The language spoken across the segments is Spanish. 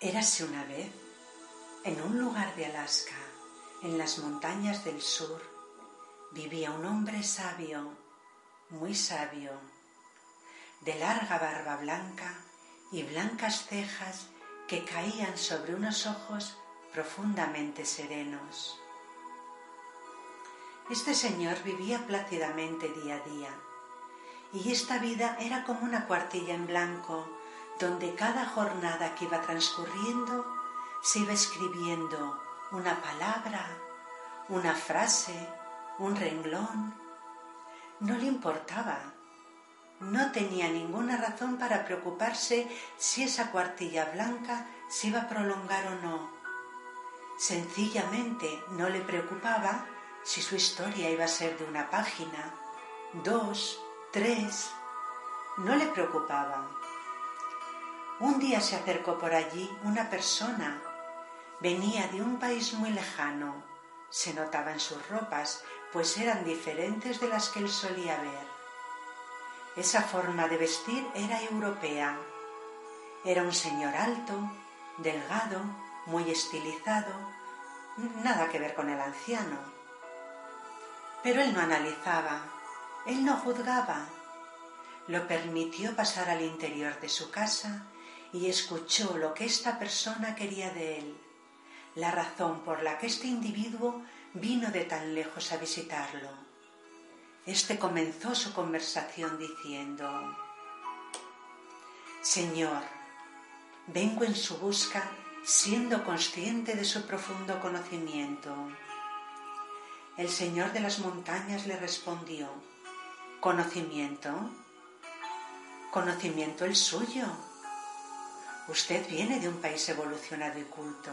Érase una vez, en un lugar de Alaska, en las montañas del sur, vivía un hombre sabio, muy sabio, de larga barba blanca y blancas cejas que caían sobre unos ojos profundamente serenos. Este señor vivía plácidamente día a día, y esta vida era como una cuartilla en blanco donde cada jornada que iba transcurriendo se iba escribiendo una palabra, una frase, un renglón. No le importaba. No tenía ninguna razón para preocuparse si esa cuartilla blanca se iba a prolongar o no. Sencillamente no le preocupaba si su historia iba a ser de una página, dos, tres. No le preocupaba. Un día se acercó por allí una persona. Venía de un país muy lejano. Se notaba en sus ropas, pues eran diferentes de las que él solía ver. Esa forma de vestir era europea. Era un señor alto, delgado, muy estilizado, nada que ver con el anciano. Pero él no analizaba, él no juzgaba. Lo permitió pasar al interior de su casa y escuchó lo que esta persona quería de él, la razón por la que este individuo vino de tan lejos a visitarlo. Este comenzó su conversación diciendo, Señor, vengo en su busca siendo consciente de su profundo conocimiento. El Señor de las montañas le respondió, ¿conocimiento? ¿Conocimiento el suyo? Usted viene de un país evolucionado y culto,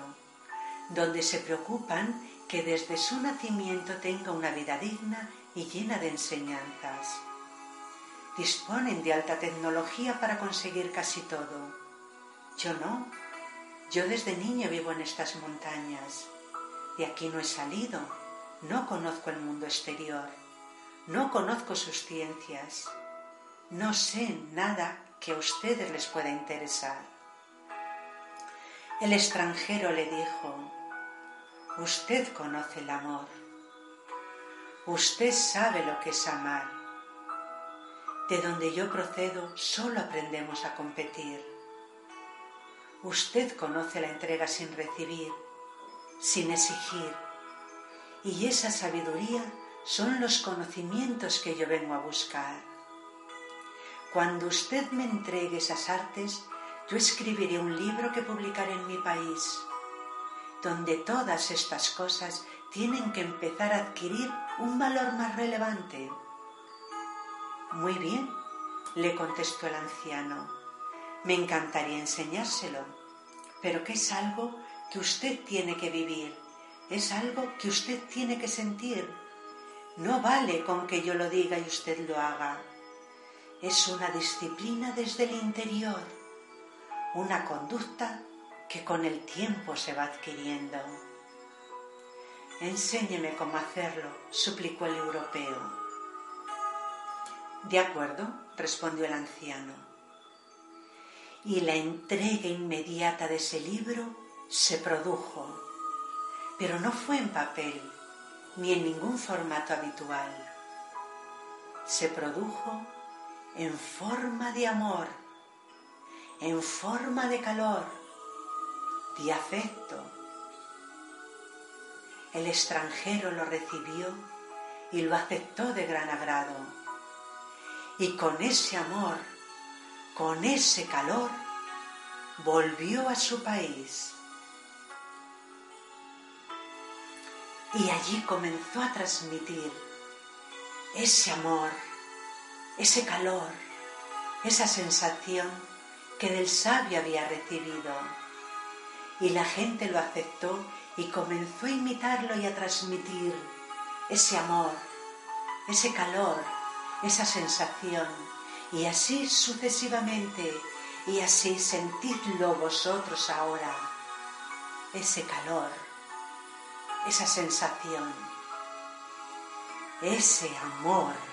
donde se preocupan que desde su nacimiento tenga una vida digna y llena de enseñanzas. Disponen de alta tecnología para conseguir casi todo. Yo no. Yo desde niño vivo en estas montañas. y aquí no he salido. No conozco el mundo exterior. No conozco sus ciencias. No sé nada que a ustedes les pueda interesar. El extranjero le dijo, usted conoce el amor, usted sabe lo que es amar. De donde yo procedo solo aprendemos a competir. Usted conoce la entrega sin recibir, sin exigir, y esa sabiduría son los conocimientos que yo vengo a buscar. Cuando usted me entregue esas artes, yo escribiré un libro que publicaré en mi país, donde todas estas cosas tienen que empezar a adquirir un valor más relevante. Muy bien, le contestó el anciano, me encantaría enseñárselo, pero que es algo que usted tiene que vivir, es algo que usted tiene que sentir. No vale con que yo lo diga y usted lo haga. Es una disciplina desde el interior una conducta que con el tiempo se va adquiriendo. Enséñeme cómo hacerlo, suplicó el europeo. De acuerdo, respondió el anciano. Y la entrega inmediata de ese libro se produjo, pero no fue en papel ni en ningún formato habitual. Se produjo en forma de amor en forma de calor, de afecto. El extranjero lo recibió y lo aceptó de gran agrado. Y con ese amor, con ese calor, volvió a su país y allí comenzó a transmitir ese amor, ese calor, esa sensación que del sabio había recibido. Y la gente lo aceptó y comenzó a imitarlo y a transmitir ese amor, ese calor, esa sensación. Y así sucesivamente, y así sentidlo vosotros ahora, ese calor, esa sensación, ese amor.